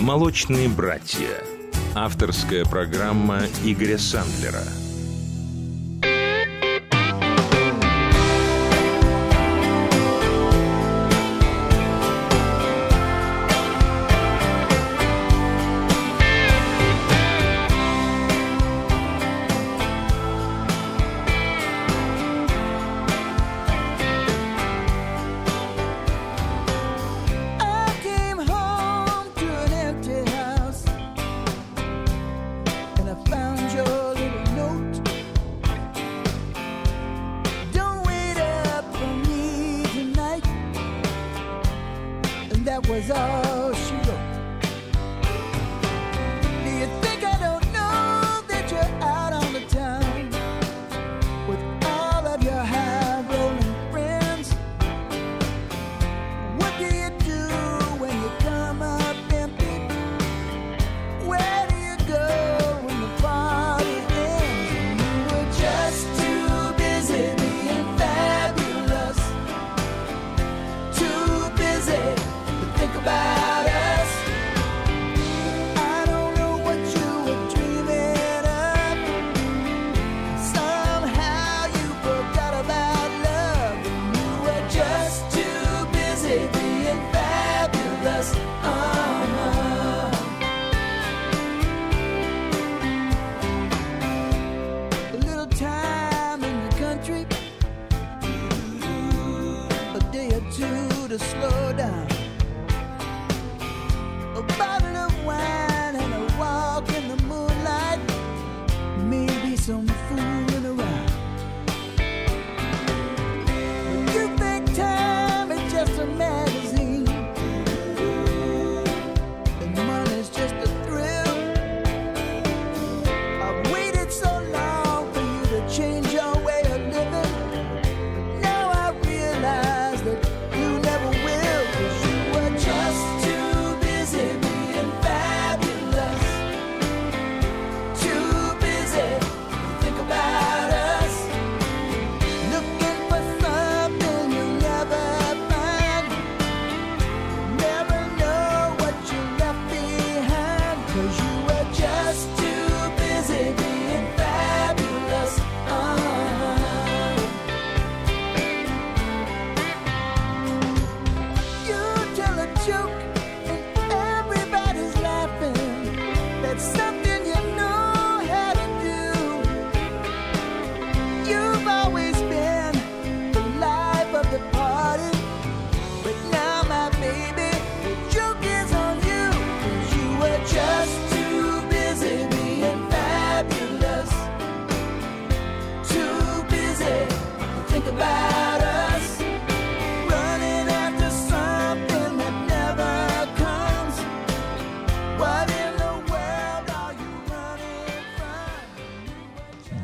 «Молочные братья». Авторская программа Игоря Сандлера –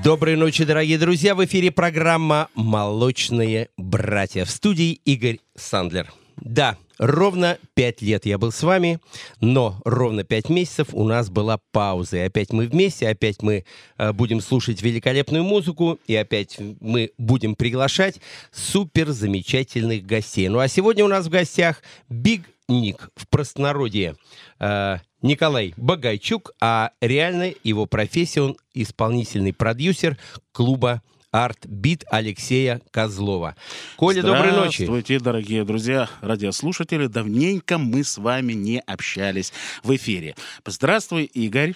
Доброй ночи, дорогие друзья. В эфире программа «Молочные братья». В студии Игорь Сандлер. Да, ровно пять лет я был с вами, но ровно пять месяцев у нас была пауза. И опять мы вместе, опять мы э, будем слушать великолепную музыку, и опять мы будем приглашать супер замечательных гостей. Ну а сегодня у нас в гостях Биг Ник в простонародье. Э, Николай Багайчук, а реально его профессия он исполнительный продюсер клуба Art Beat Алексея Козлова. Коля, доброй ночи. Здравствуйте, дорогие друзья, радиослушатели. Давненько мы с вами не общались в эфире. Здравствуй, Игорь.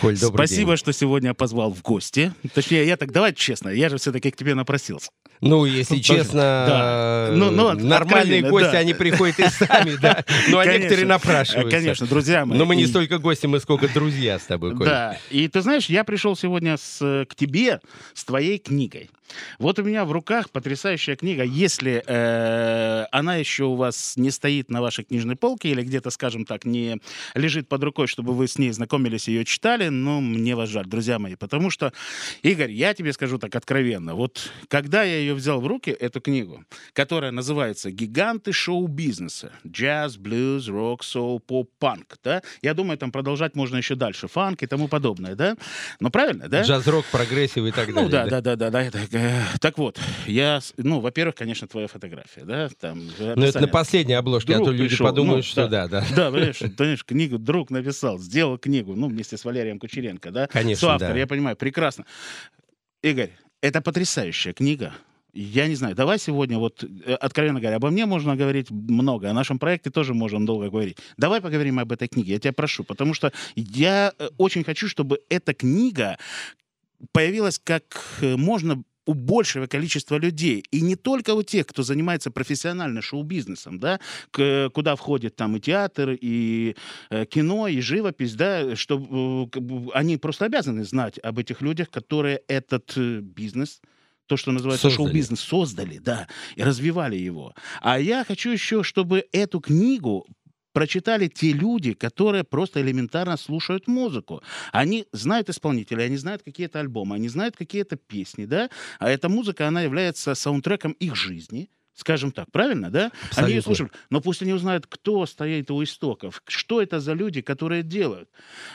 Коль, добрый Спасибо, день. что сегодня позвал в гости. Точнее, я так, давай честно, я же все-таки к тебе напросился. Ну, если Тоже, честно, да. Ну, ну, нормальные откровенно, гости, да. они приходят и сами, да. Ну, а некоторые напрашиваются. Конечно, друзья мои. Но мы не столько гости, мы сколько друзья с тобой, Коль. Да, и ты знаешь, я пришел сегодня с, к тебе с твоей книгой. Вот у меня в руках потрясающая книга. Если э, она еще у вас не стоит на вашей книжной полке или где-то, скажем так, не лежит под рукой, чтобы вы с ней знакомились и ее читали, но мне вас жаль, друзья мои. Потому что, Игорь, я тебе скажу так откровенно. Вот когда я ее взял в руки, эту книгу, которая называется «Гиганты шоу-бизнеса. Джаз, блюз, рок, соул, поп, панк». Да? Я думаю, там продолжать можно еще дальше. Фанк и тому подобное, да? Ну, правильно, да? Джаз-рок, прогрессив и так Ну далее. да, да, да, да, да, это, Э, так вот, я, ну, во-первых, конечно, твоя фотография, да, там. Ну, это на последней обложке, друг а то люди пришел, подумают, ну, что да, да. Да, понимаешь, понимаешь, книгу друг написал, сделал книгу, ну, вместе с Валерием Кучеренко, да? Конечно, Соавтор, да. я понимаю, прекрасно. Игорь, это потрясающая книга. Я не знаю, давай сегодня, вот, э, откровенно говоря, обо мне можно говорить много, о нашем проекте тоже можем долго говорить. Давай поговорим об этой книге, я тебя прошу, потому что я э, очень хочу, чтобы эта книга появилась как э, можно у большего количества людей. И не только у тех, кто занимается профессионально шоу-бизнесом, да, к, куда входит там и театр, и э, кино, и живопись, да, что э, они просто обязаны знать об этих людях, которые этот э, бизнес то, что называется шоу-бизнес, создали, да, и развивали его. А я хочу еще, чтобы эту книгу прочитали те люди, которые просто элементарно слушают музыку. Они знают исполнителей, они знают какие-то альбомы, они знают какие-то песни, да, а эта музыка, она является саундтреком их жизни, скажем так, правильно, да? Абсолютно. Они ее слушают, но пусть они узнают, кто стоит у истоков, что это за люди, которые делают.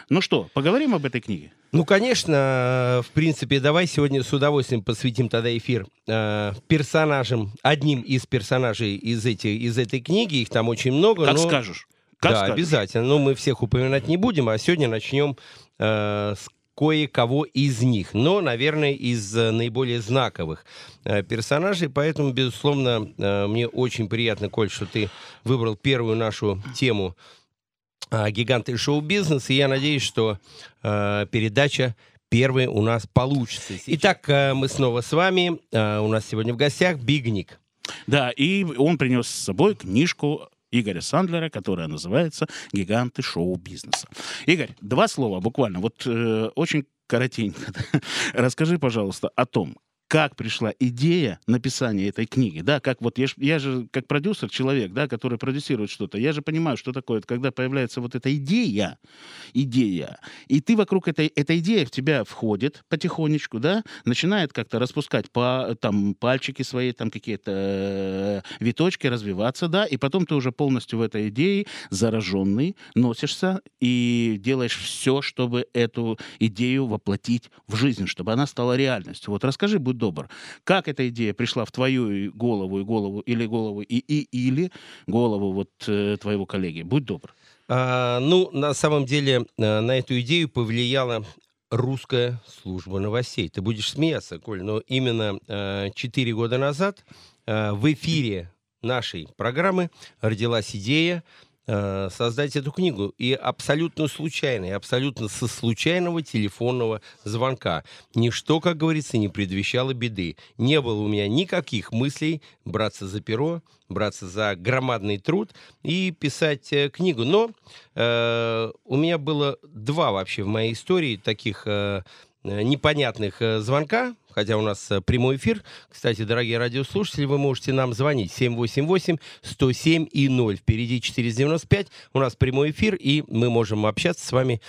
Ну что, поговорим об этой книге? Ну, конечно, в принципе, давай сегодня с удовольствием посвятим тогда эфир э, персонажам, одним из персонажей из, эти, из этой книги, их там очень много. Как но... скажешь. Как да, скажешь. обязательно. Но мы всех упоминать не будем, а сегодня начнем э, с кое-кого из них, но, наверное, из э, наиболее знаковых э, персонажей. Поэтому, безусловно, э, мне очень приятно, Коль, что ты выбрал первую нашу тему э, «Гиганты шоу-бизнеса». И я надеюсь, что э, передача первая у нас получится. Итак, э, мы снова с вами. Э, у нас сегодня в гостях Бигник. Да, и он принес с собой книжку Игоря Сандлера, которая называется «Гиганты шоу-бизнеса». Игорь, два слова буквально, вот э, очень коротенько. Расскажи, пожалуйста, о том, как пришла идея написания этой книги, да, как вот я, я же как продюсер, человек, да, который продюсирует что-то, я же понимаю, что такое, когда появляется вот эта идея, идея, и ты вокруг этой, эта идея в тебя входит потихонечку, да, начинает как-то распускать по, там, пальчики свои, там какие-то э, виточки, развиваться, да, и потом ты уже полностью в этой идее зараженный носишься и делаешь все, чтобы эту идею воплотить в жизнь, чтобы она стала реальностью. Вот расскажи, будь добр, как эта идея пришла в твою голову и голову, или голову и, и или голову вот э, твоего коллеги? Будь добр. А, ну, на самом деле, э, на эту идею повлияла русская служба новостей. Ты будешь смеяться, Коль, но именно э, 4 года назад э, в эфире нашей программы родилась идея э, создать эту книгу. И абсолютно случайно, и абсолютно со случайного телефонного звонка. Ничто, как говорится, не предвещало беды. Не было у меня никаких мыслей браться за перо, браться за громадный труд и писать э, книгу. Но э, у меня было два вообще в моей истории таких э, непонятных э, звонка, хотя у нас э, прямой эфир. Кстати, дорогие радиослушатели, вы можете нам звонить 788-107 и 0. Впереди 495. У нас прямой эфир, и мы можем общаться с вами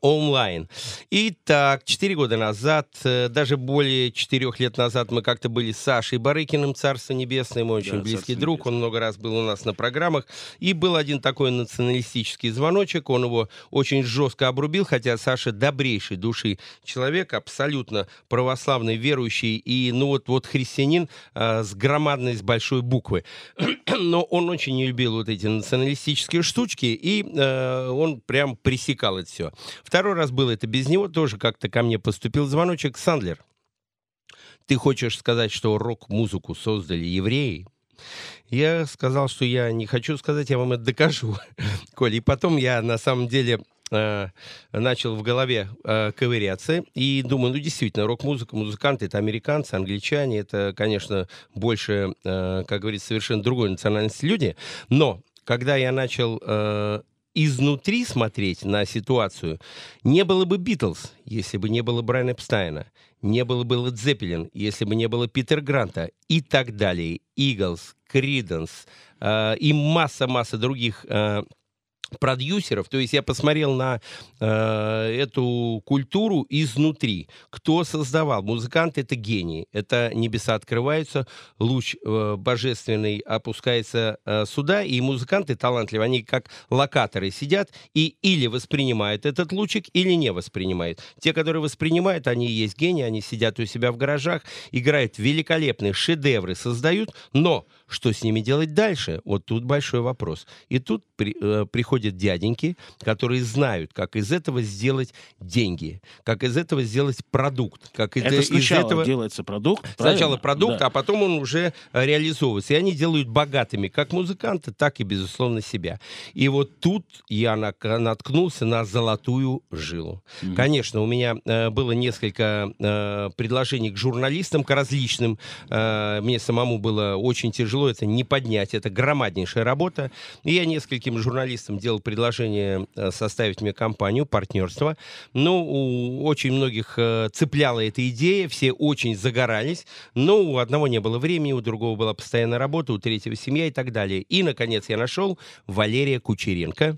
онлайн. Итак, четыре года назад, э, даже более четырех лет назад, мы как-то были с Сашей Барыкиным, Царство Небесное, мой очень Да, близкий Царство друг, Небесное. он много раз был у нас на программах, и был один такой националистический звоночек, он его очень жестко обрубил, хотя Саша добрейшей души человек, абсолютно православный, верующий, и, ну вот, вот христианин а, с громадной, с большой буквы. Но он очень не любил вот эти националистические штучки, и э, он прям пресекал это все. Второй раз было это без него, тоже как-то ко мне поступил звоночек. Сандлер, ты хочешь сказать, что рок-музыку создали евреи? Я сказал, что я не хочу сказать, я вам это докажу, Коля. И потом я на самом деле э, начал в голове э, ковыряться и думаю, ну действительно, рок-музыка, музыканты это американцы, англичане, это, конечно, больше, э, как говорится, совершенно другой национальности люди. Но когда я начал э, изнутри смотреть на ситуацию, не было бы Битлз, если бы не было Брайана Эпстайна, не было бы Лед Зеппелин, если бы не было Питер Гранта и так далее, Иглс, Криденс э, и масса-масса других э, продюсеров. То есть я посмотрел на э, эту культуру изнутри. Кто создавал? Музыканты — это гении. Это небеса открываются, луч э, божественный опускается э, сюда, и музыканты талантливые. Они как локаторы сидят и или воспринимают этот лучик, или не воспринимают. Те, которые воспринимают, они и есть гении, они сидят у себя в гаражах, играют великолепные шедевры, создают, но что с ними делать дальше? Вот тут большой вопрос. И тут при, э, приходят дяденьки, которые знают, как из этого сделать деньги, как из этого сделать продукт. Как это из сначала этого... делается продукт. Сначала правильно? продукт, Да. а потом он уже э, реализовывается. И они делают богатыми как музыканты, так и, безусловно, себя. И вот тут я наткнулся на золотую жилу. Мгм. Конечно, у меня э, было несколько э, предложений к журналистам, к различным. Э, мне самому было очень тяжело это не поднять. Это громаднейшая работа. И я нескольким журналистам делал предложение э, составить мне компанию, партнерство. Но у очень многих э, цепляла эта идея, все очень загорались. Но у одного не было времени, у другого была постоянная работа, у третьего семья и так далее. И, наконец, я нашел Валерия Кучеренко,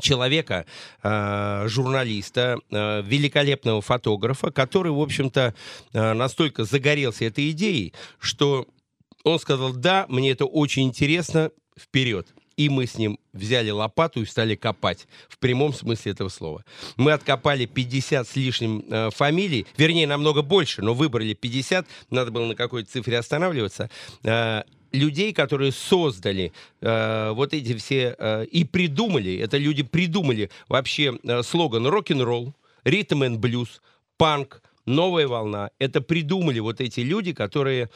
человека, э, журналиста, великолепного фотографа, который, в общем-то, настолько загорелся этой идеей, что он сказал, да, мне это очень интересно, вперед. И мы с ним взяли лопату и стали копать, в прямом смысле этого слова. Мы откопали 50 с лишним э, фамилий, вернее, намного больше, но выбрали 50, надо было на какой-то цифре останавливаться, э, людей, которые создали э, вот эти все э, и придумали, это люди придумали вообще э, слоган рок-н-ролл, ритм and блюз, панк, новая волна. Это придумали вот эти люди, которые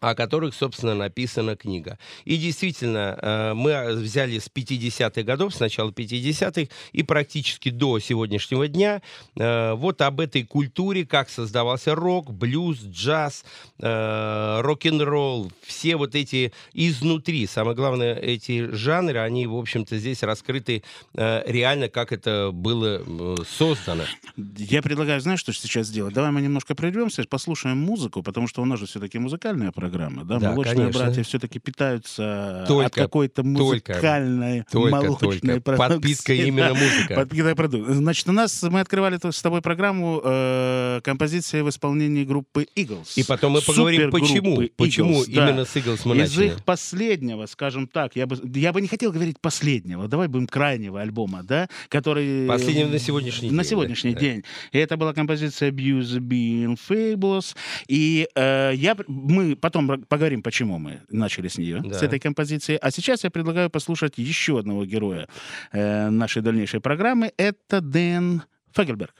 о которых, собственно, написана книга. И действительно, э, мы взяли с 50-х годов, с начала 50-х, и практически до сегодняшнего дня э, вот об этой культуре, как создавался рок, блюз, джаз, э, рок-н-ролл, все вот эти изнутри. Самое главное, эти жанры, они, в общем-то, здесь раскрыты э, реально, как это было э, создано. Я предлагаю, знаешь, что сейчас сделать? Давай мы немножко прервемся, послушаем музыку, потому что у нас же все-таки музыкальная программа, да? Да, Молочные конечно. братья все-таки питаются от Только, какой-то музыкальной, Только, молочной только. продукции. Подписка именно музыка. Подписка продукт. Значит, у нас мы открывали с тобой программу э, композиции в исполнении группы Eagles. И потом мы поговорим, почему, почему Eagles, да. именно с Eagles мы Из начали. их последнего, скажем так, я бы, я бы не хотел говорить последнего, давай будем крайнего альбома, да, который... Последнего на сегодняшний На день, сегодняшний да. день. И это была композиция Abuse Being Fabulous. И э, я, мы потом поговорим, почему мы начали с нее, Да. с этой композиции. А сейчас я предлагаю послушать еще одного героя э, нашей дальнейшей программы. Это Дэн Фегельберг.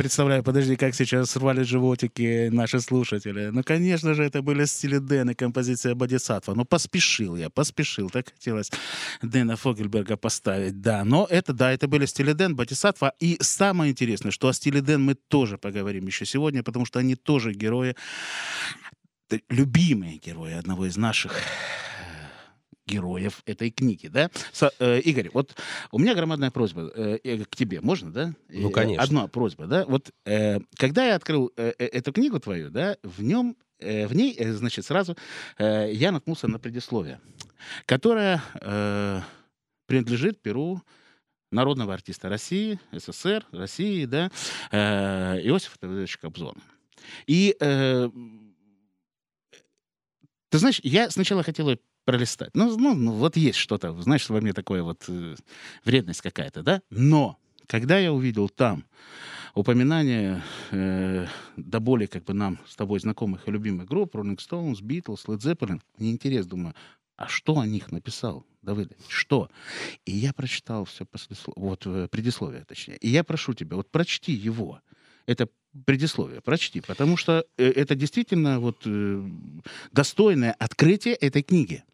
Представляю, подожди, как сейчас рвали животики наши слушатели. Ну, конечно же, это были стили Дэн и композиция Бодисатва. Ну, поспешил я, поспешил. Так хотелось Дэна Фогельберга поставить, да. Но это, да, это были стили Дэн, Бодисатва. И самое интересное, что о стиле Дэн мы тоже поговорим еще сегодня, потому что они тоже герои, любимые герои одного из наших героев этой книги, да? Со- э, Игорь, вот у меня громадная просьба э, э, к тебе, можно, да? Ну, Э, конечно. Одна просьба, да? Вот э, когда я открыл э, э, эту книгу твою, да, в нем, в ней, значит, сразу э, я наткнулся на предисловие, которое э, принадлежит перу народного артиста России, СССР, России, да, э, Иосифа Давыдовича Кобзона. И э, ты знаешь, я сначала хотел пролистать. Ну, ну, ну, вот есть что-то, знаешь, во мне такое вот э, вредность какая-то, да? Но когда я увидел там упоминание э, до боли как бы нам с тобой знакомых и любимых групп, Rolling Stones, Beatles, Led Zeppelin, мне интересно, думаю, а что о них написал Давыдович? Что? И я прочитал все вот э, предисловие, точнее. И я прошу тебя, вот прочти его. Это предисловие, прочти, потому что э, это действительно вот э, достойное открытие этой книги.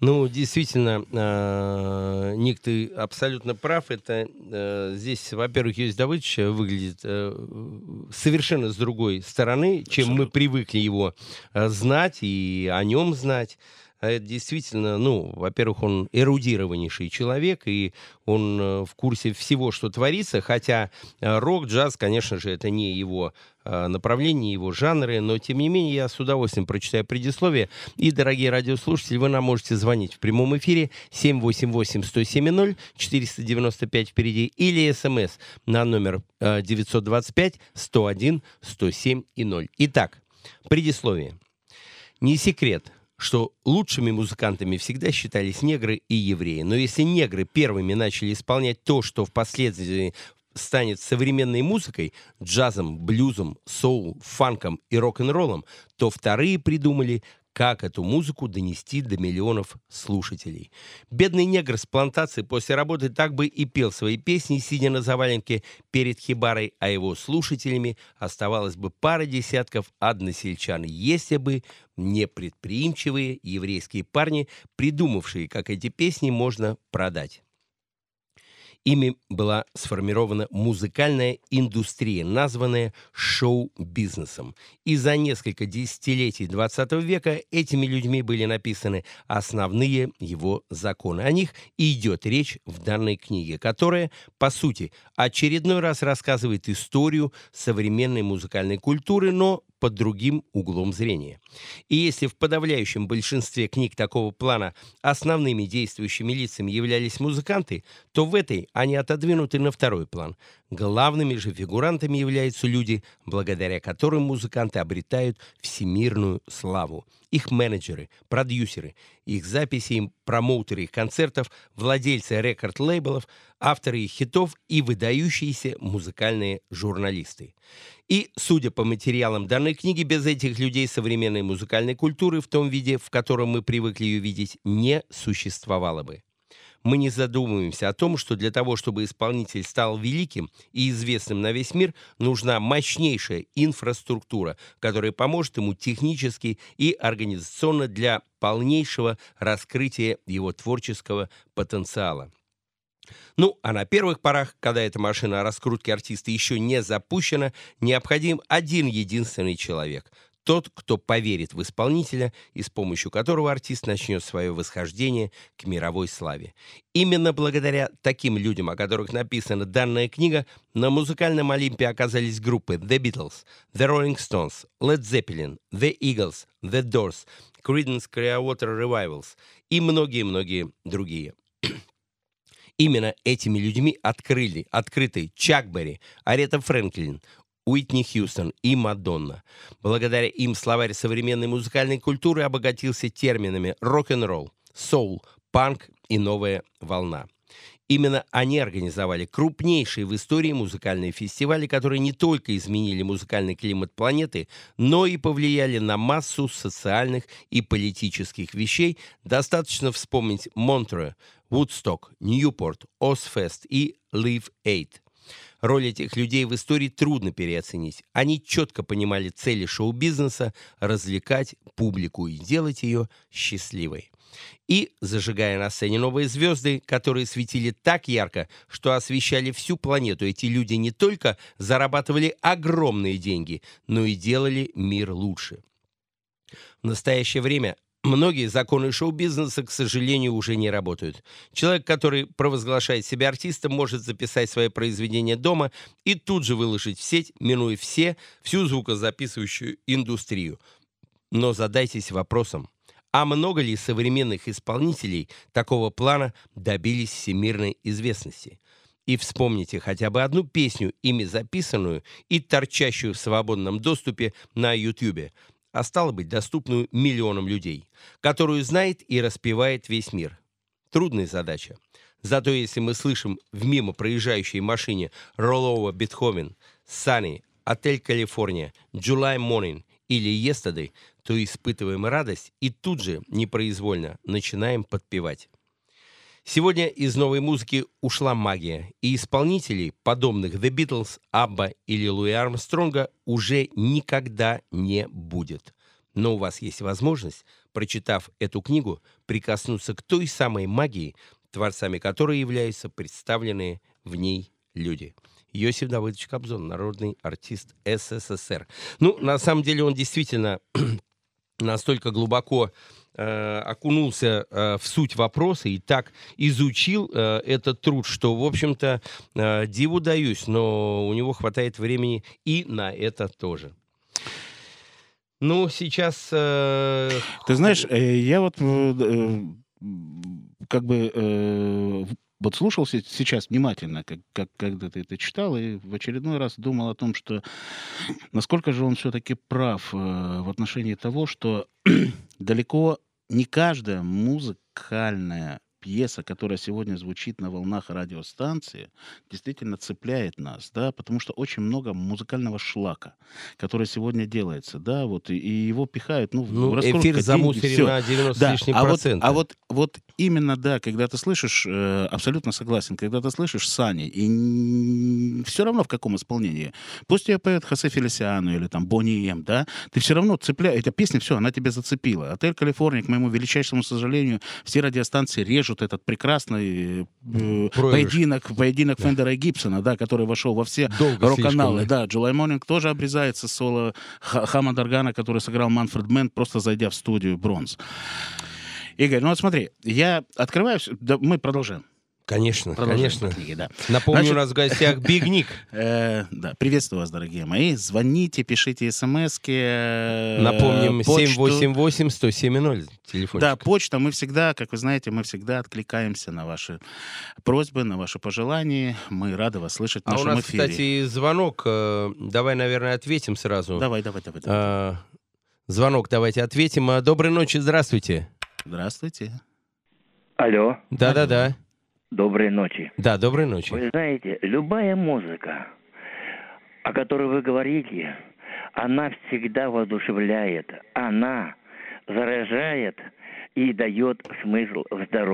Ну, действительно, э, Ник, ты абсолютно прав. Это э, здесь, во-первых, Юрий Давыдович выглядит э, совершенно с другой стороны, чем мы Абсолютно. привыкли его э, знать и о нем знать. А Это действительно, ну, во-первых, он эрудированнейший человек, и он э, в курсе всего, что творится, хотя э, рок, джаз, конечно же, это не его э, направление, его жанры, но, тем не менее, я с удовольствием прочитаю предисловие. И, дорогие радиослушатели, вы нам можете звонить в прямом эфире 788-107-0, 495 впереди, или смс на номер э, 925-101-107 и 0. Итак, предисловие. Не секрет, что лучшими музыкантами всегда считались негры и евреи. Но если негры первыми начали исполнять то, что впоследствии станет современной музыкой, джазом, блюзом, соул, фанком и рок-н-роллом, то вторые придумали, как эту музыку донести до миллионов слушателей. Бедный негр с плантации после работы так бы и пел свои песни, сидя на заваленке перед хибарой, а его слушателями оставалось бы пара десятков односельчан, если бы не предприимчивые еврейские парни, придумавшие, как эти песни можно продать. Ими была сформирована музыкальная индустрия, названная шоу-бизнесом. И за несколько десятилетий 20 века этими людьми были написаны основные его законы. О них и идет речь в данной книге, которая, по сути, очередной раз рассказывает историю современной музыкальной культуры, но под другим углом зрения. И если в подавляющем большинстве книг такого плана основными действующими лицами являлись музыканты, то в этой они отодвинуты на второй план. Главными же фигурантами являются люди, благодаря которым музыканты обретают всемирную славу. Их менеджеры, продюсеры, их записи, им промоутеры их концертов, владельцы рекорд-лейблов, авторы их хитов и выдающиеся музыкальные журналисты. И, судя по материалам данной книги, без этих людей современной музыкальной культуры в том виде, в котором мы привыкли ее видеть, не существовало бы. Мы не задумываемся о том, что для того, чтобы исполнитель стал великим и известным на весь мир, нужна мощнейшая инфраструктура, которая поможет ему технически и организационно для полнейшего раскрытия его творческого потенциала. Ну, а на первых порах, когда эта машина раскрутки артиста еще не запущена, необходим один единственный человек. Тот, кто поверит в исполнителя и с помощью которого артист начнет свое восхождение к мировой славе. Именно благодаря таким людям, о которых написана данная книга, на музыкальном Олимпе оказались группы The Beatles, The Rolling Stones, Led Zeppelin, The Eagles, The Doors, Creedence Clearwater Revivals и многие-многие другие. Именно этими людьми открыли, открыты Чак Берри, Арета Фрэнклин, Уитни Хьюстон и Мадонна. Благодаря им словарь современной музыкальной культуры обогатился терминами рок-н-ролл, соул, панк и новая волна. Именно они организовали крупнейшие в истории музыкальные фестивали, которые не только изменили музыкальный климат планеты, но и повлияли на массу социальных и политических вещей. Достаточно вспомнить Монтре, Вудсток, Ньюпорт, Озфест и Live Aid. Роль этих людей в истории трудно переоценить. Они четко понимали цели шоу-бизнеса – развлекать публику и делать ее счастливой. И, зажигая на сцене новые звезды, которые светили так ярко, что освещали всю планету, эти люди не только зарабатывали огромные деньги, но и делали мир лучше. В настоящее время Многие законы шоу-бизнеса, к сожалению, уже не работают. Человек, который провозглашает себя артистом, может записать свои произведения дома и тут же выложить в сеть, минуя все, всю звукозаписывающую индустрию. Но задайтесь вопросом, а много ли современных исполнителей такого плана добились всемирной известности? И вспомните хотя бы одну песню, ими записанную и торчащую в свободном доступе на YouTube – а стало быть, доступную миллионам людей, которую знает и распевает весь мир. Трудная задача. Зато если мы слышим в мимо проезжающей машине Роллова Бетховен, Sunny, Отель Калифорния, July Morning или Yesterday, то испытываем радость и тут же, непроизвольно, начинаем подпевать. Сегодня из новой музыки ушла магия, и исполнителей, подобных The Beatles, Абба или Луи Армстронга, уже никогда не будет. Но у вас есть возможность, прочитав эту книгу, прикоснуться к той самой магии, творцами которой являются представленные в ней люди. Йосиф Давыдович Кобзон, народный артист СССР. Ну, на самом деле он действительно настолько глубоко э, окунулся э, в суть вопроса и так изучил э, этот труд, что, в общем-то, э, диву даюсь, но у него хватает времени и на это тоже. Ну, сейчас... э, Ты знаешь, э, я вот э, э, как бы э, вот слушал се- сейчас внимательно, как, как, когда ты это читал, и в очередной раз думал о том, что насколько же он все-таки прав э, в отношении того, что далеко не каждая музыкальная пьеса, которая сегодня звучит на волнах радиостанции, действительно цепляет нас, да, потому что очень много музыкального шлака, который сегодня делается, да, вот, и, и его пихают, ну, ну, раскрутка, эфир замусорен на 90 Да, с лишним а вот, процентов. а вот, вот именно, да, когда ты слышишь, э, абсолютно согласен, когда ты слышишь Сани, и все равно в каком исполнении, пусть ее поет Хосе Фелисиану или там Boney M, да, ты все равно цепляешь, эта песня, все, она тебя зацепила. Отель Калифорния, к моему величайшему сожалению, все радиостанции режут этот прекрасный э, Проигрыш. поединок, поединок Фендера и Гибсона, да, который вошел во все рок-каналы. Да, July Morning тоже обрезается соло Ха- Хаммонд-органа, который сыграл Манфред Мэн, просто зайдя в студию «Bronze». Игорь, ну вот смотри, я открываю... всё- да, мы продолжаем. Конечно, Продолжаем конечно. по книге, да. Напомню, Значит- у нас в гостях Биг Ник. Э, да, приветствую вас, дорогие мои. Звоните, пишите смски. э, Напомним, почту. 788-107-0, телефон. Да, почта. Мы всегда, как вы знаете, мы всегда откликаемся на ваши просьбы, на ваши пожелания. Мы рады вас слышать в А у нашем нас, эфире. кстати, звонок. э, Давай, наверное, ответим сразу. Давай, давай, давай. давай. А, Звонок давайте ответим. А, Доброй ночи, здравствуйте. Здравствуйте. Алло, Да-да-да. Доброй ночи. Да, доброй ночи. Вы знаете, любая музыка, о которой вы говорите, она всегда воодушевляет, она заражает и дает смысл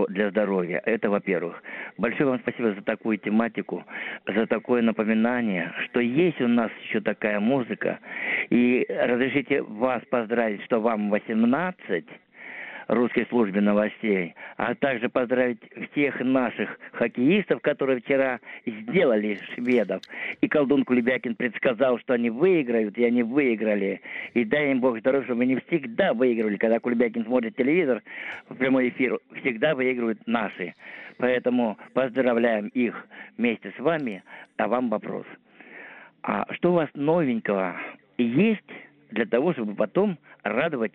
для здоровья. Это во-первых. Большое вам спасибо за такую тематику, за такое напоминание, что есть у нас еще такая музыка. И разрешите вас поздравить, что вам 18, русской службе новостей, а также поздравить всех наших хоккеистов, которые вчера сделали шведов. И колдун Кулебякин предсказал, что они выиграют, и они выиграли. И дай им Бог здоровья, чтобы они всегда выигрывали. Когда Кулебякин смотрит телевизор, в прямой эфир, всегда выигрывают наши. Поэтому поздравляем их вместе с вами. А вам вопрос. А что у вас новенького есть для того, чтобы потом радовать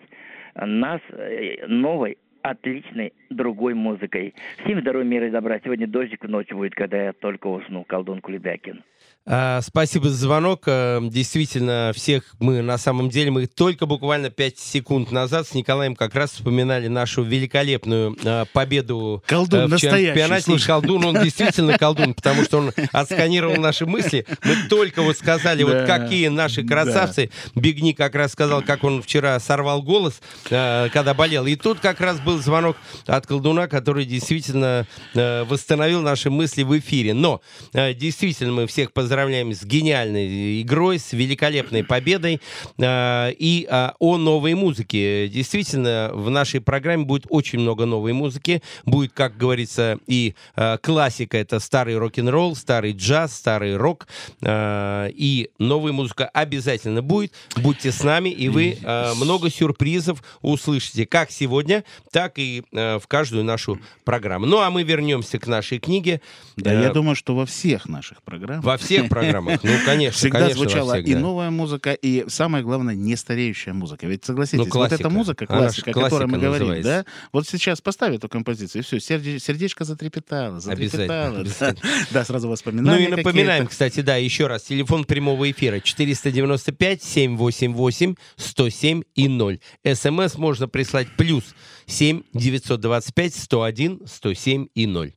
нас э, новой, отличной, другой музыкой. Всем здоровья, мира и добра. Сегодня дождик в ночь будет, когда я только усну. Колдун Кулебякин. А, Спасибо за звонок. А, Действительно, всех мы на самом деле, мы только буквально 5 секунд назад с Николаем как раз вспоминали нашу великолепную а, победу Колдун э, в настоящий, чемпионате. слушай. Колдун, он действительно колдун, потому что он отсканировал наши мысли. Мы только вот сказали, вот Да, какие наши да. красавцы. Бигни как раз сказал, как он вчера сорвал голос, э, когда болел. И тут как раз был звонок от колдуна, который действительно э, восстановил наши мысли в эфире. Но э, действительно мы всех поздравляем поздравляем с гениальной игрой, с великолепной победой э, и э, о новой музыке. Действительно, в нашей программе будет очень много новой музыки. Будет, как говорится, и э, классика, это старый рок-н-ролл, старый джаз, старый рок. Э, и новая музыка обязательно будет. Будьте с нами, и вы э, много сюрпризов услышите, как сегодня, так и э, в каждую нашу программу. Ну, а мы вернемся к нашей книге. Да, Э, я думаю, что во всех наших программах Во всех программах, ну, конечно, всегда конечно, звучала всех, и новая музыка, и самое главное, не стареющая музыка. Ведь согласитесь, Ну, вот эта музыка, Она классика, о которой мы говорим, называется. да, вот сейчас поставь эту композицию, и все, сердечко затрепетало, затрепетало. Обязательно, Да, Да, сразу Ну воспоминания и напоминаем, кстати, да, еще раз, телефон прямого эфира 495-788-107 и 0. СМС можно прислать плюс 7 925 101 107 и 0.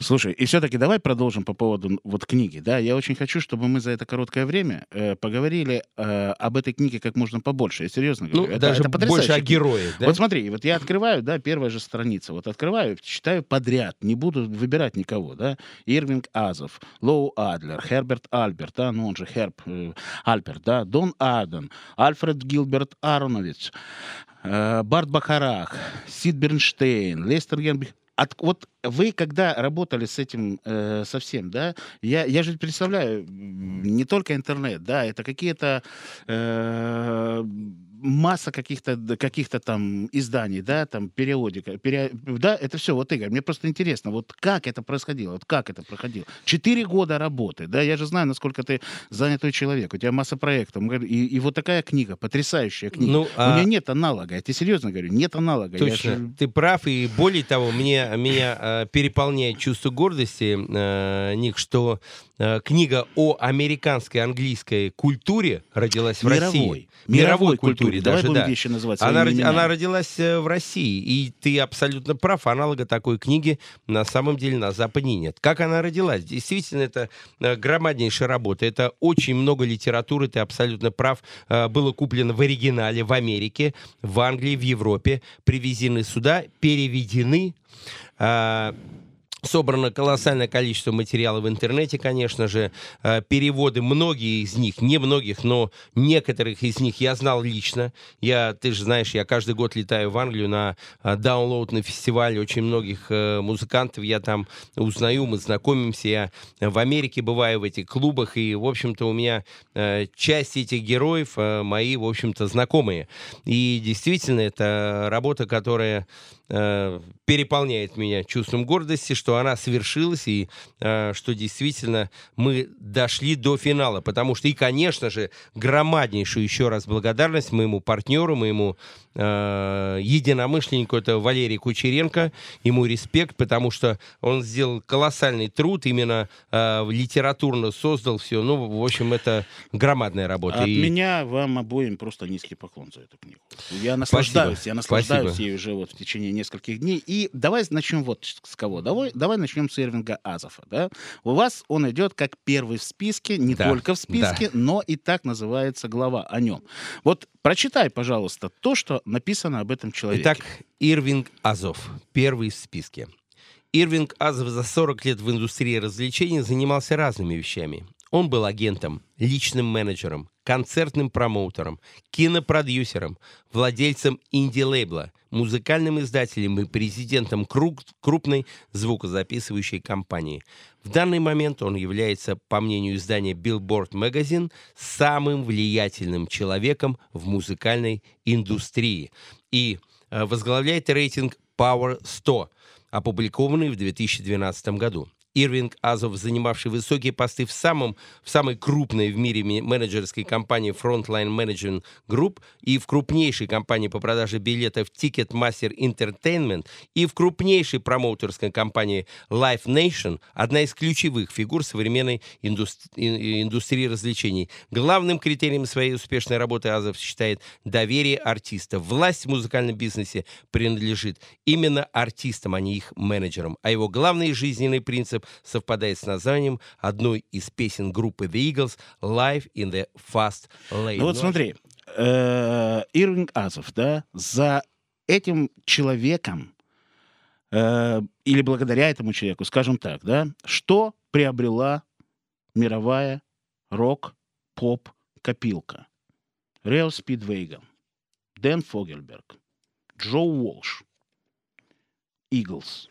Слушай, и все-таки давай продолжим по поводу вот книги, да. Я очень хочу, чтобы мы за это короткое время э, поговорили э, об этой книге как можно побольше. Я серьезно говорю. Ну, Это- даже это больше о героях, да? Вот смотри, вот я открываю, да, первая же страница. Вот открываю, читаю подряд, не буду выбирать никого, да. Ирвинг Азов, Лоу Адлер, Херберт Альберт, да, ну он же Херб э, Альберт, да, Дон Аден, Альфред Гилберт Аронович, э, Барт Бахарах, Сид Бернштейн, Лестер Генбих. От, вот вы, когда работали с этим э, совсем, да, я, я же представляю, не только интернет, да, это какие-то э, масса каких-то каких-то там изданий, да, там периодика, пере- да, это все, вот Игорь, мне просто интересно, вот как это происходило, вот как это проходило. Четыре года работы, да, я же знаю, насколько ты занятой человек, у тебя масса проектов, и, и вот такая книга, потрясающая книга. Ну, У а- нее нет аналога, я тебе серьезно говорю, нет аналога. Я Точно, же- ты прав, и более того, мне, меня э, переполняет чувство гордости, э, Ник, что книга о американской английской культуре родилась в России. Мировой. Мировой культуре. Давай даже, будем да. вещи называть Она, роди- она родилась э, в России, и ты абсолютно прав, аналога такой книги на самом деле на Западе нет. Как она родилась? Действительно, это э, громаднейшая работа, это очень много литературы, ты абсолютно прав. Э, Было куплено в оригинале в Америке, в Англии, в Европе, привезены сюда, переведены. Собрано колоссальное количество материала в интернете, конечно же. Э, Переводы, многие из них, не многих, но некоторых из них я знал лично. Я, ты же знаешь, я каждый год летаю в Англию на э, даунлоудный фестиваль. Очень многих э, музыкантов я там узнаю, мы знакомимся. Я в Америке бываю в этих клубах, и, в общем-то, у меня часть этих героев мои, в общем-то, знакомые. И действительно, это работа, которая э, переполняет меня чувством гордости, что она свершилась и э, что действительно мы дошли до финала. Потому что и, конечно же, громаднейшую еще раз благодарность моему партнеру, моему э, единомышленнику, это Валерий Кучеренко. Ему респект, потому что он сделал колоссальный труд, именно э, литературно создал все. Ну, в общем, это громадная работа. От И- меня вам обоим просто низкий поклон за эту книгу. Я наслаждаюсь, я наслаждаюсь Спасибо. ей уже вот в течение нескольких дней. И давай начнем вот с кого. Давай, давай начнем с Ирвинга Азофа. Да? У вас он идет как первый в списке, не Да, только в списке, но и так называется глава о нем. Вот прочитай, пожалуйста, то, что написано об этом человеке. Итак, Ирвинг Азов, первый в списке. Ирвинг Азов за 40 лет в индустрии развлечений занимался разными вещами. Он был агентом, личным менеджером, концертным промоутером, кинопродюсером, владельцем инди-лейбла, музыкальным издателем и президентом крупной звукозаписывающей компании. В данный момент он является, по мнению издания Billboard Magazine, самым влиятельным человеком в музыкальной индустрии и э, возглавляет рейтинг Power 100, опубликованный в 2012 году. Ирвинг Азов, занимавший высокие посты в, самом, в самой крупной в мире ме- менеджерской компании Frontline Management Group и в крупнейшей компании по продаже билетов Ticketmaster Entertainment и в крупнейшей промоутерской компании Live Nation, одна из ключевых фигур современной индус- и- индустрии развлечений. Главным критерием своей успешной работы Азов считает доверие артиста. Власть в музыкальном бизнесе принадлежит именно артистам, а не их менеджерам. А его главный жизненный принцип совпадает с названием одной из песен группы The Eagles «Live in the Fast Lane». Ну вот Ну, смотри, э, Ирвинг Азов, да, за этим человеком, э, или благодаря этому человеку, скажем так, да, что приобрела мировая рок, поп, копилка. Рео Спидвейган, Дэн Фогельберг, Джо Уолш, Иглс,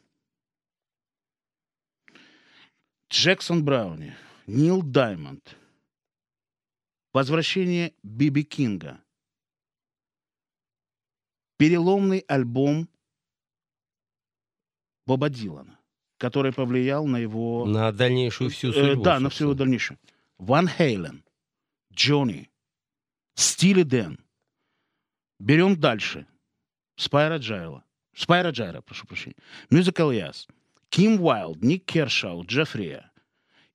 Джексон Брауни, Нил Даймонд, Возвращение Биби Кинга, переломный альбом Боба Дилана, который повлиял на его... На дальнейшую всю Э, судьбу. да, на всю его собственно. дальнейшую. Van Halen, Джонни, Steely Dan. Берем дальше. Спайра Джайла. Spyro Gyra, прошу прощения. Musical Youth. Kim Wilde, Nik Kershaw, Giuffria.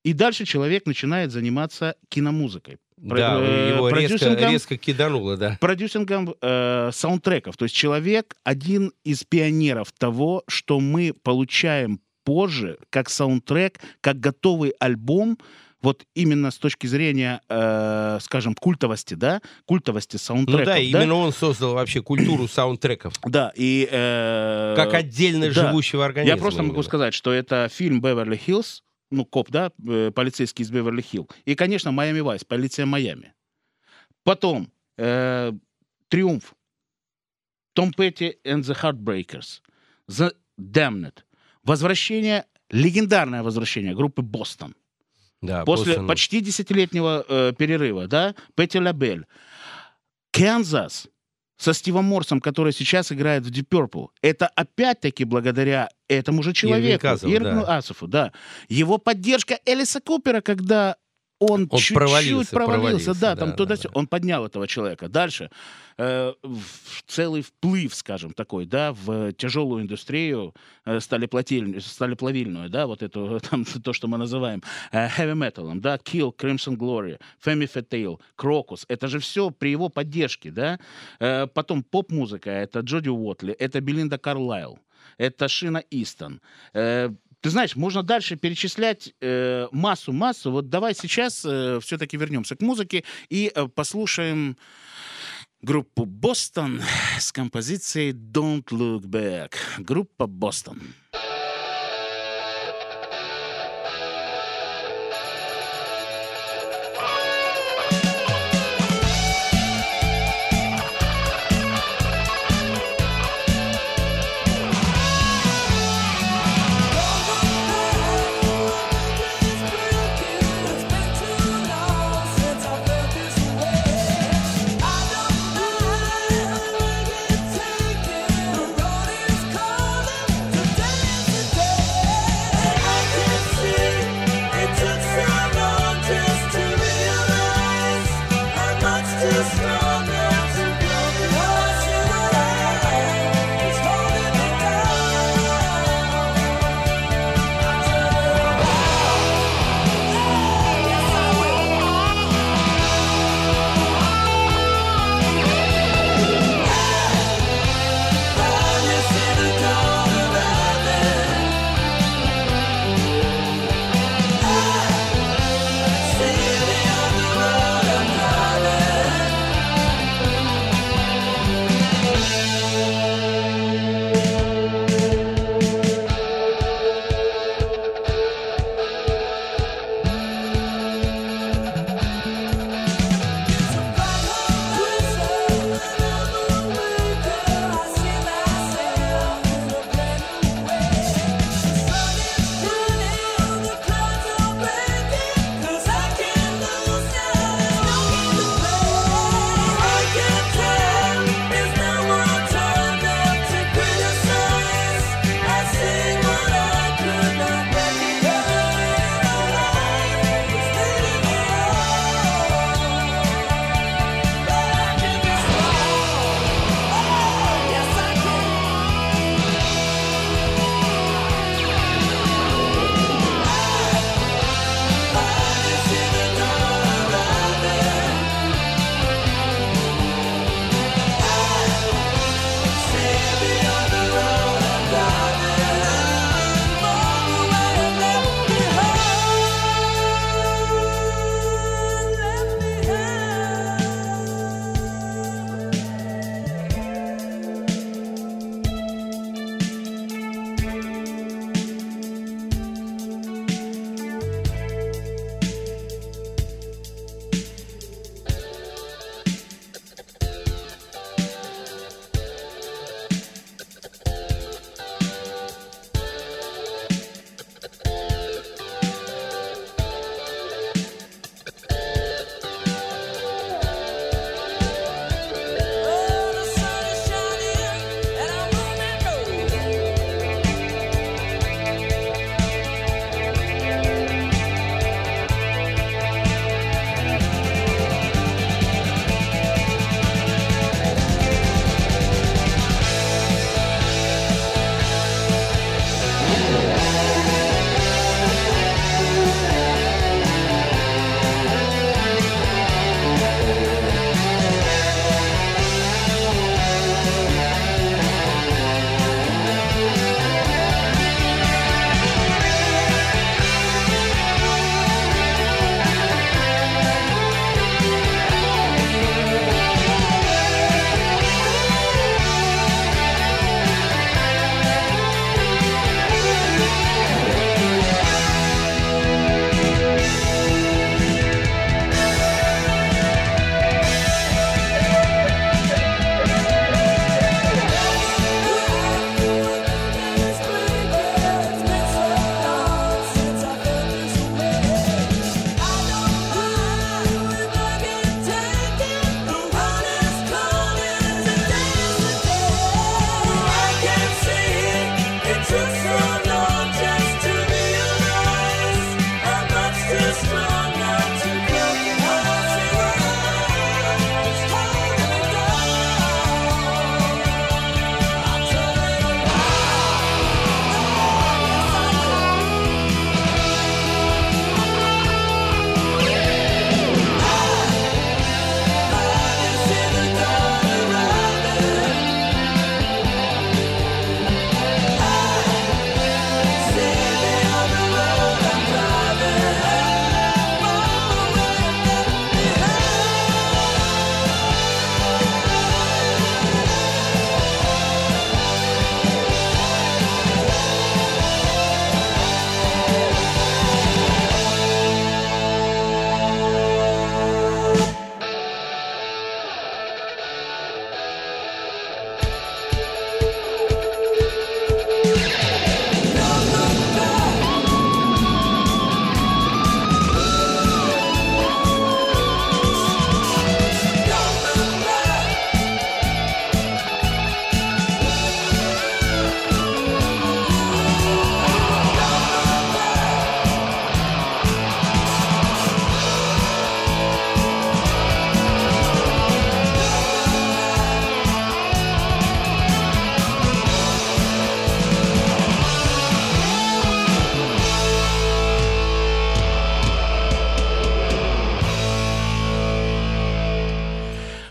И дальше человек начинает заниматься киномузыкой. Да, Э, его резко, резко кидануло, да. продюсингом э, саундтреков. То есть человек один из пионеров того, что мы получаем позже как саундтрек, как готовый альбом, вот именно с точки зрения, э, скажем, культовости, да, культовости Ну саундтреков. да, именно он создал вообще культуру саундтреков. Да, и... э, Как отдельно да. живущего организма. Я просто могу именно. сказать, что это фильм «Беверли Хиллз», ну, коп, да, э, полицейский из Беверли Хилл. И, конечно, Майами Вайс, полиция Майами. Потом э, «Триумф», Том Петти and the Heartbreakers, The Damned, возвращение, легендарное возвращение группы «Бостон». Да, После Бостон. почти десятилетнего э, перерыва, да, Петти Лабель. Канзас со Стивом Морсом, который сейчас играет в Deep Purple. Это опять-таки благодаря этому же человеку, Ирвину да. Асофу, да. Его поддержка Элиса Купера, когда он, Он чуть-чуть провалился, провалился, провалился, да, там да, туда да. Он поднял этого человека. Дальше э, в- целый вплыв, скажем, такой, да, в тяжелую индустрию э, сталеплотиль- сталеплавильную, да, вот эту, там, то, что мы называем э, heavy metal, да, Kill, Crimson Glory, Femme Fatale, Crocus, это же все при его поддержке, да. Э, потом поп-музыка, это Джоди Уотли, это Белинда Карлайл, это Шина Истон. Э, ты знаешь, можно дальше перечислять э, массу-массу. Вот давай сейчас все-таки вернемся к музыке и э, послушаем группу «Бостон» с композицией «Don't Look Back». Группа «Бостон».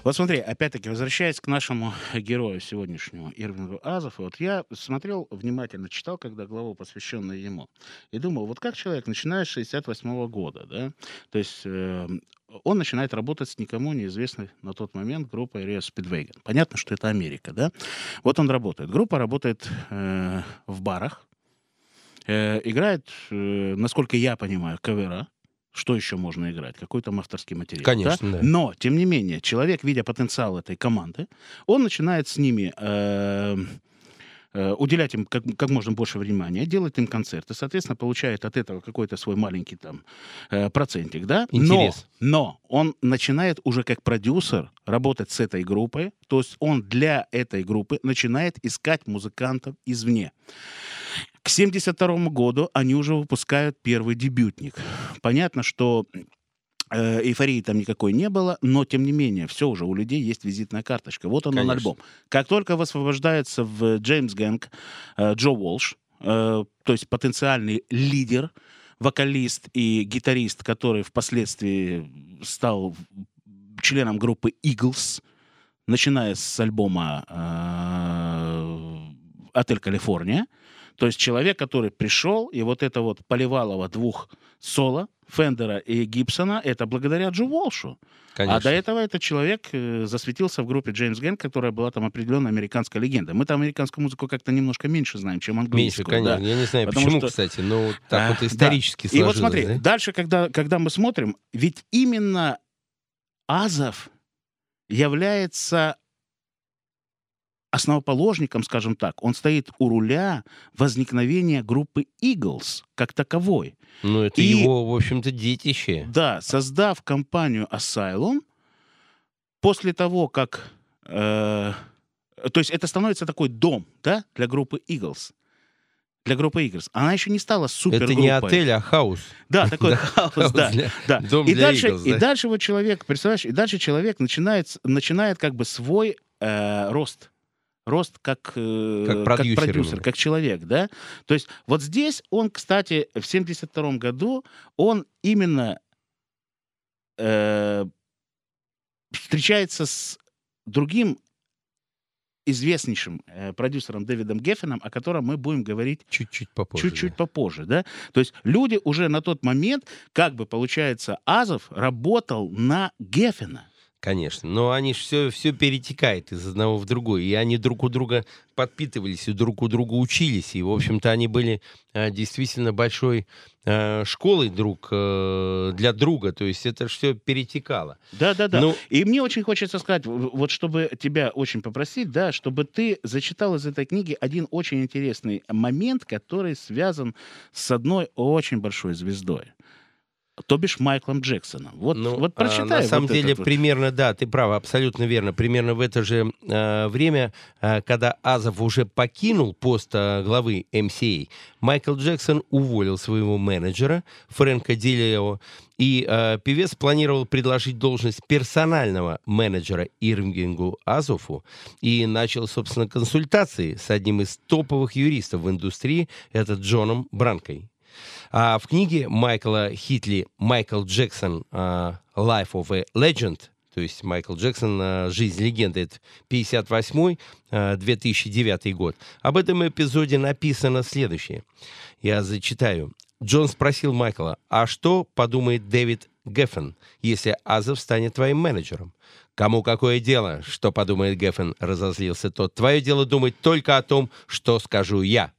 Вот смотри, опять-таки, возвращаясь к нашему герою сегодняшнему, Ирвингу Азову, вот я смотрел, внимательно читал, когда главу, посвященную ему, и думал, вот как человек, начиная с 68 года, да, то есть э, он начинает работать с никому неизвестной на тот момент группой Rio Speedwagon. Понятно, что это Америка, да? Вот он работает. Группа работает э, в барах, э, играет, э, насколько я понимаю, кавера, что еще можно играть? Какой там авторский материал? Конечно, да. Но, тем не менее, человек, видя потенциал этой команды, он начинает с ними э, э, уделять им как, как можно больше внимания, делать им концерты, соответственно, получает от этого какой-то свой маленький там э, процентик, да? Интерес. Но, но он начинает уже как продюсер работать с этой группой, то есть он для этой группы начинает искать музыкантов извне. К 1972 году они уже выпускают первый дебютник. Понятно, что э, эйфории там никакой не было, но тем не менее, все уже у людей есть визитная карточка. Вот он, он Конечно. альбом. Как только высвобождается в Джеймс Гэнг э, Джо Уолш, э, то есть потенциальный лидер, вокалист и гитарист, который впоследствии стал членом группы Eagles, начиная с альбома «Отель Калифорния», то есть человек, который пришел, и вот это вот поливалово двух соло, Фендера и Гибсона, это благодаря Джо Волшу. Конечно. А до этого этот человек э, засветился в группе Джеймс Гэнг, которая была там определенная американская легенда. Мы там американскую музыку как-то немножко меньше знаем, чем Меньше, английскую. конечно. да. Я не знаю, Потому почему, что- кстати, но вот так А, вот да. исторически И сложилось. вот смотри, да? дальше, когда, когда мы смотрим, ведь именно Азов является основоположником, скажем так, он стоит у руля возникновения группы Eagles как таковой. Ну, это и- его, в общем-то, детище. Да, создав компанию Asylum, после того, как... э, то есть это становится такой дом, да, для группы Eagles. Для группы Eagles. Она еще не стала супергруппой. Это не отель, а house. Да, такой house, да. для- да. дом и, для дальше, Eagles, и да. дальше вот человек, представляешь, и дальше человек начинает, начинает как бы свой э, рост. Рост как, э, Как продюсер именно. как человек, да? То есть вот здесь он, кстати, в 72 году, он именно э, встречается с другим известнейшим э, продюсером Дэвидом Геффеном, о котором мы будем говорить Чуть-чуть попозже. чуть-чуть да. попозже, да? То есть люди уже на тот момент, как бы получается, Азов работал на Геффена. Конечно. Но они все, все перетекает из одного в другое. И они друг у друга подпитывались, и друг у друга учились. И, в общем-то, они были э, действительно большой э, школой друг э, для друга. То есть это все перетекало. Да-да-да. Ну, И мне очень хочется сказать, вот чтобы тебя очень попросить, да, чтобы ты зачитал из этой книги один очень интересный момент, который связан с одной очень большой звездой. То бишь Майклом Джексоном. Вот, Ну, вот а, прочитай. на вот самом деле, вот. примерно, да, ты прав, абсолютно верно. Примерно в это же э, время, э, когда Азов уже покинул пост э, главы MCA, Майкл Джексон уволил своего менеджера Фрэнка Дилео, и э, певец планировал предложить должность персонального менеджера Ирвингу Азофу и начал, собственно, консультации с одним из топовых юристов в индустрии, это Джоном Бранкой. А в книге Майкла Хитли «Майкл Джексон. а, Life of a Legend», то есть Майкл Джексон а, «Жизнь легенды», это 58-2009 год, об этом эпизоде написано следующее. Я зачитаю. Джон спросил Майкла, а что подумает Дэвид Геффен, если Азов станет твоим менеджером? Кому какое дело, что подумает Геффен, разозлился тот. Твое дело думать только о том, что скажу я.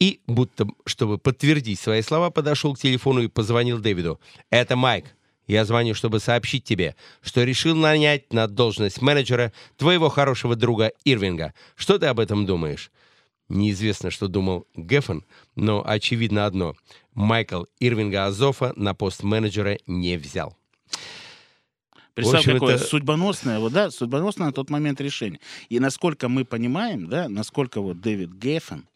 И, будто чтобы подтвердить свои слова, подошел к телефону и позвонил Дэвиду. «Это Майк. Я звоню, чтобы сообщить тебе, что решил нанять на должность менеджера твоего хорошего друга Ирвинга. Что ты об этом думаешь?» Неизвестно, что думал Геффен, но очевидно одно. Майкл Ирвинга Азофа на пост менеджера не взял. Представь, какое это- судьбоносное, вот, да, судьбоносное на тот момент решение. И насколько мы понимаем, да, насколько вот Дэвид Геффен,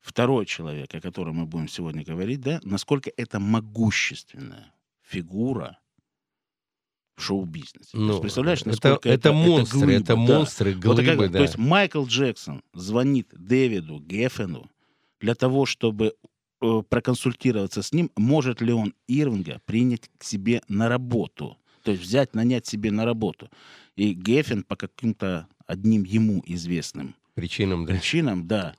второй человек, о котором мы будем сегодня говорить, да, насколько это могущественная фигура в шоу-бизнесе. Есть, Ну, представляешь, это, насколько это, монстры, глыба, это да. монстры, Вот глыбы, такая- да. То есть Майкл Джексон звонит Дэвиду Геффену для того, чтобы э, проконсультироваться с ним, может ли он Ирвинга принять к себе на работу. То есть взять, нанять себе на работу. И Геффин по каким-то одним ему известным Причинам, да. причинам, да,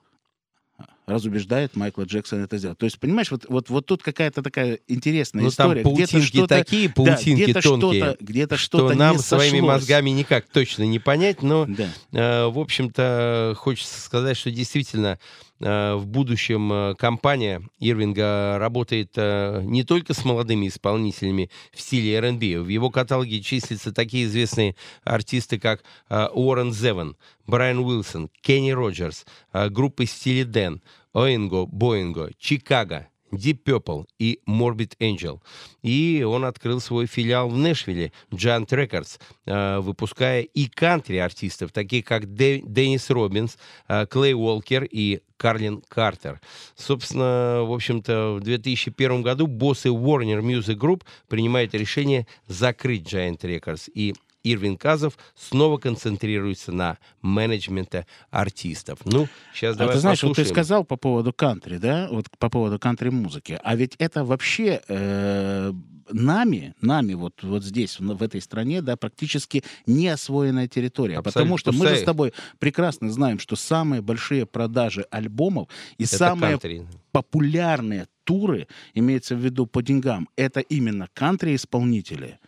разубеждает Майкла Джексона это сделать. То есть, понимаешь, вот, вот, вот тут какая-то такая интересная Ну, там история. где-то паутинки что-то, такие, да, паутинки где-то тонкие, что-то, где-то что что-то нам не своими сошлось. мозгами никак точно не понять, но, Да. э, в общем-то, хочется сказать, что действительно э, в будущем э, компания Ирвинга работает э, не только с молодыми исполнителями в стиле R&B. В его каталоге числятся такие известные артисты, как э, Уоррен Зеван, Брайан Уилсон, Кенни Роджерс, э, группы в стиле Дэн, Оинго, Боинго, Чикаго, Deep Purple и Morbid Angel. И он открыл свой филиал в Нэшвилле, Giant Records, э, выпуская и кантри-артистов, таких как Деннис Робинс, э, Клей Уолкер и Карлин Картер. Собственно, в общем-то, в 2001 году боссы Warner Music Group принимают решение закрыть Giant Records. И Ирвин Казов снова концентрируется на менеджменте артистов. Ну, сейчас А давай ты знаешь, вот ты послушаем. сказал по поводу кантри, да, вот по поводу кантри-музыки, а ведь это вообще э, нами, нами вот, вот здесь, в в этой стране, да, практически не освоенная территория, Абсолютно потому что мы же с тобой прекрасно знаем, что самые большие продажи альбомов и Это самые кантри. популярные туры, имеется в виду по деньгам, это именно кантри-исполнители.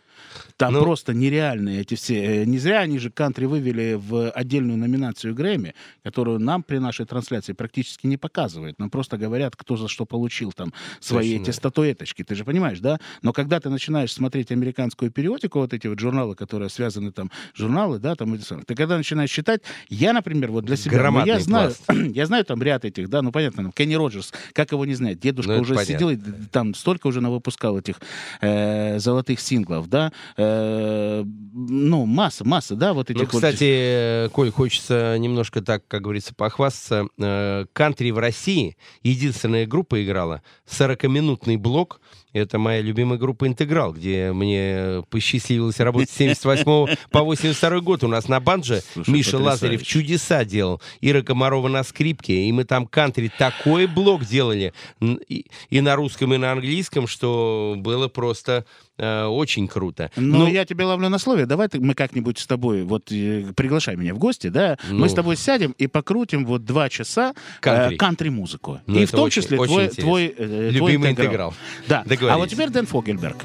Там Ну- просто нереальные эти все. э, Не зря они же кантри вывели в отдельную номинацию Грэмми, которую нам при нашей трансляции практически не показывают. Нам просто говорят, кто за что получил там свои Точно. эти статуэточки. Ты же понимаешь, да? Но когда ты начинаешь смотреть американскую периодику, вот эти вот журналы, которые связаны там, журналы, да, там, ты когда начинаешь читать, я, например, вот для себя, ну, я знаю, я знаю там ряд этих, да, ну понятно, там, Кенни Роджерс, как его не знать, дедушка Ну, уже понятно. сидел и там столько уже навыпускал этих э, золотых синглов, да, Э, ну, масса, масса, да, вот этих Ну, вот- кстати, Коль, хочется немножко так, как говорится, похвастаться. Э, Кантри в России единственная группа играла 40-минутный блок. Это моя любимая группа «Интеграл», где мне посчастливилось работать с 78 по 82 год. У нас на банже Слушай, Миша потрясающе. Лазарев чудеса делал. Ира Комарова на скрипке. И мы там кантри такой блок делали. И на русском, и на английском, что было просто э, очень круто. Ну, Ну, я тебя ловлю на слове. Давай ты- мы как-нибудь с тобой, вот э, приглашай меня в гости, да, Ну. мы с тобой сядем и покрутим вот два часа э, Кантри. кантри-музыку. Ну, и в том очень- числе очень твой, интересно. твой, э, твой Любимый интеграл. интеграл. Да. А вот теперь Дэн Фогельберг.